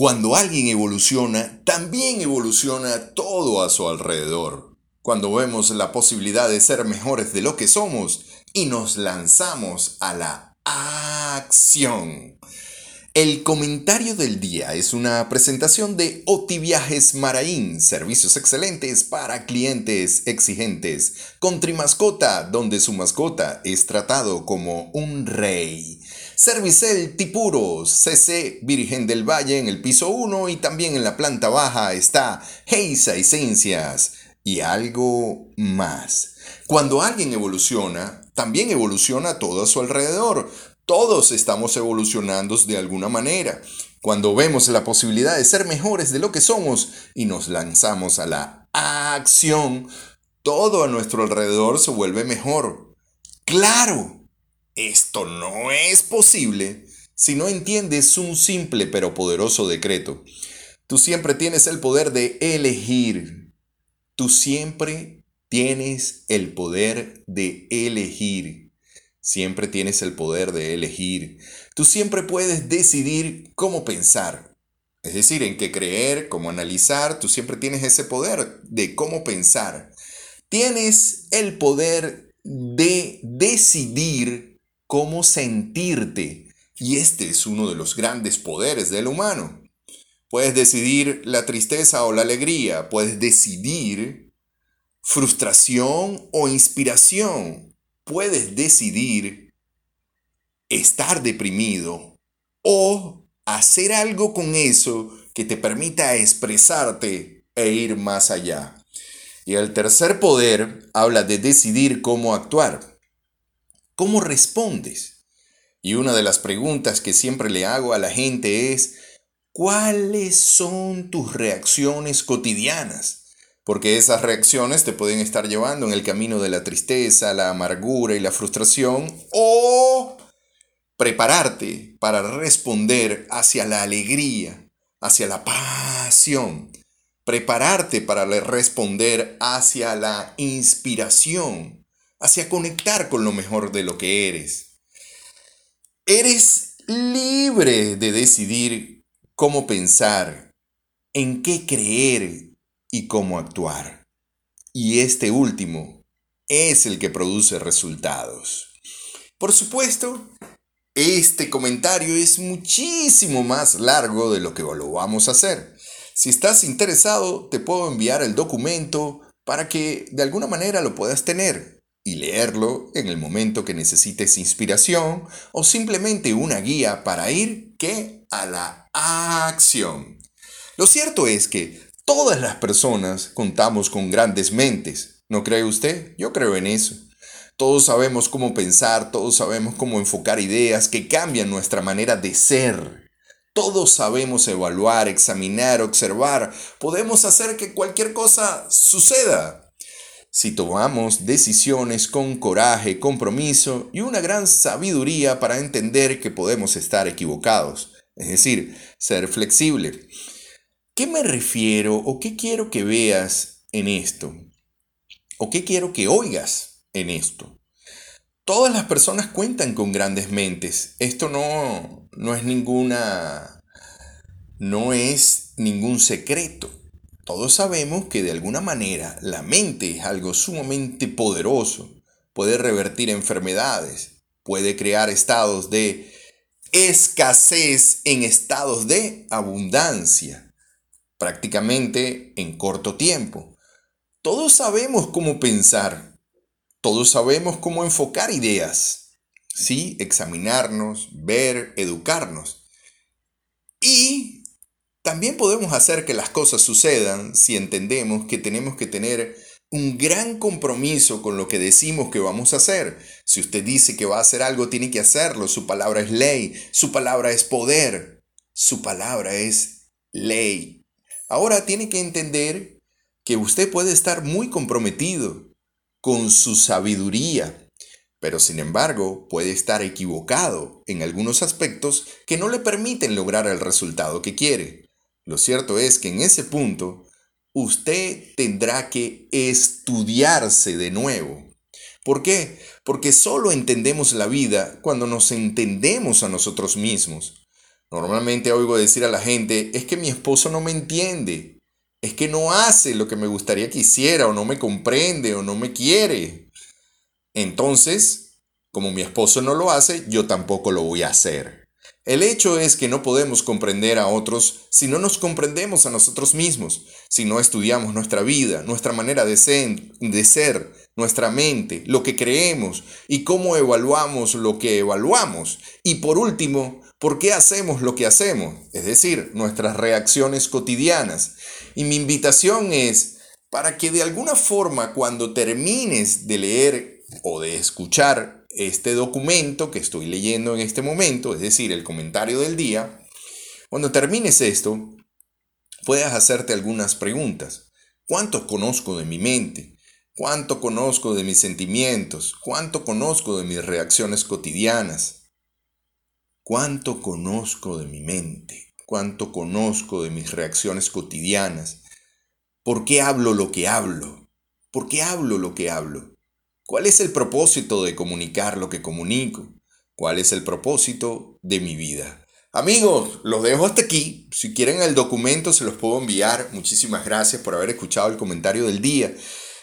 Cuando alguien evoluciona, también evoluciona todo a su alrededor. Cuando vemos la posibilidad de ser mejores de lo que somos y nos lanzamos a la acción. El comentario del día es una presentación de Oti Viajes Maraín, servicios excelentes para clientes exigentes, con Trimascota, donde su mascota es tratado como un rey. Servicel Tipuros, CC Virgen del Valle en el piso 1 y también en la planta baja está Heisa Esencias y algo más. Cuando alguien evoluciona, también evoluciona todo a su alrededor. Todos estamos evolucionando de alguna manera. Cuando vemos la posibilidad de ser mejores de lo que somos y nos lanzamos a la acción, todo a nuestro alrededor se vuelve mejor. Claro, esto no es posible si no entiendes un simple pero poderoso decreto. Tú siempre tienes el poder de elegir. Tú siempre tienes el poder de elegir. Siempre tienes el poder de elegir. Tú siempre puedes decidir cómo pensar. Es decir, en qué creer, cómo analizar. Tú siempre tienes ese poder de cómo pensar. Tienes el poder de decidir cómo sentirte. Y este es uno de los grandes poderes del humano. Puedes decidir la tristeza o la alegría, puedes decidir frustración o inspiración, puedes decidir estar deprimido o hacer algo con eso que te permita expresarte e ir más allá. Y el tercer poder habla de decidir cómo actuar. ¿Cómo respondes? Y una de las preguntas que siempre le hago a la gente es, ¿cuáles son tus reacciones cotidianas? Porque esas reacciones te pueden estar llevando en el camino de la tristeza, la amargura y la frustración o prepararte para responder hacia la alegría, hacia la pasión, prepararte para responder hacia la inspiración hacia conectar con lo mejor de lo que eres. Eres libre de decidir cómo pensar, en qué creer y cómo actuar. Y este último es el que produce resultados. Por supuesto, este comentario es muchísimo más largo de lo que lo vamos a hacer. Si estás interesado, te puedo enviar el documento para que de alguna manera lo puedas tener y leerlo en el momento que necesites inspiración o simplemente una guía para ir que a la acción. Lo cierto es que todas las personas contamos con grandes mentes, ¿no cree usted? Yo creo en eso. Todos sabemos cómo pensar, todos sabemos cómo enfocar ideas que cambian nuestra manera de ser. Todos sabemos evaluar, examinar, observar. Podemos hacer que cualquier cosa suceda si tomamos decisiones con coraje, compromiso y una gran sabiduría para entender que podemos estar equivocados, es decir, ser flexible. ¿Qué me refiero o qué quiero que veas en esto? ¿O qué quiero que oigas en esto? Todas las personas cuentan con grandes mentes. Esto no, no es ninguna... no es ningún secreto. Todos sabemos que de alguna manera la mente es algo sumamente poderoso, puede revertir enfermedades, puede crear estados de escasez en estados de abundancia, prácticamente en corto tiempo. Todos sabemos cómo pensar, todos sabemos cómo enfocar ideas, ¿sí? examinarnos, ver, educarnos. Y también podemos hacer que las cosas sucedan si entendemos que tenemos que tener un gran compromiso con lo que decimos que vamos a hacer. Si usted dice que va a hacer algo, tiene que hacerlo. Su palabra es ley, su palabra es poder, su palabra es ley. Ahora tiene que entender que usted puede estar muy comprometido con su sabiduría, pero sin embargo puede estar equivocado en algunos aspectos que no le permiten lograr el resultado que quiere. Lo cierto es que en ese punto usted tendrá que estudiarse de nuevo. ¿Por qué? Porque solo entendemos la vida cuando nos entendemos a nosotros mismos. Normalmente oigo decir a la gente, es que mi esposo no me entiende, es que no hace lo que me gustaría que hiciera, o no me comprende, o no me quiere. Entonces, como mi esposo no lo hace, yo tampoco lo voy a hacer. El hecho es que no podemos comprender a otros si no nos comprendemos a nosotros mismos, si no estudiamos nuestra vida, nuestra manera de ser, nuestra mente, lo que creemos y cómo evaluamos lo que evaluamos. Y por último, por qué hacemos lo que hacemos, es decir, nuestras reacciones cotidianas. Y mi invitación es para que de alguna forma cuando termines de leer o de escuchar este documento que estoy leyendo en este momento, es decir, el comentario del día, cuando termines esto, puedas hacerte algunas preguntas. ¿Cuánto conozco de mi mente? ¿Cuánto conozco de mis sentimientos? ¿Cuánto conozco de mis reacciones cotidianas? ¿Cuánto conozco de mi mente? ¿Cuánto conozco de mis reacciones cotidianas? ¿Por qué hablo lo que hablo? ¿Por qué hablo lo que hablo? ¿Cuál es el propósito de comunicar lo que comunico? ¿Cuál es el propósito de mi vida? Amigos, los dejo hasta aquí. Si quieren el documento se los puedo enviar. Muchísimas gracias por haber escuchado el comentario del día.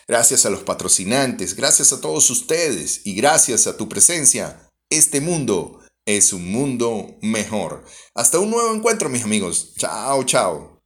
Gracias a los patrocinantes, gracias a todos ustedes y gracias a tu presencia, este mundo es un mundo mejor. Hasta un nuevo encuentro, mis amigos. Chao, chao.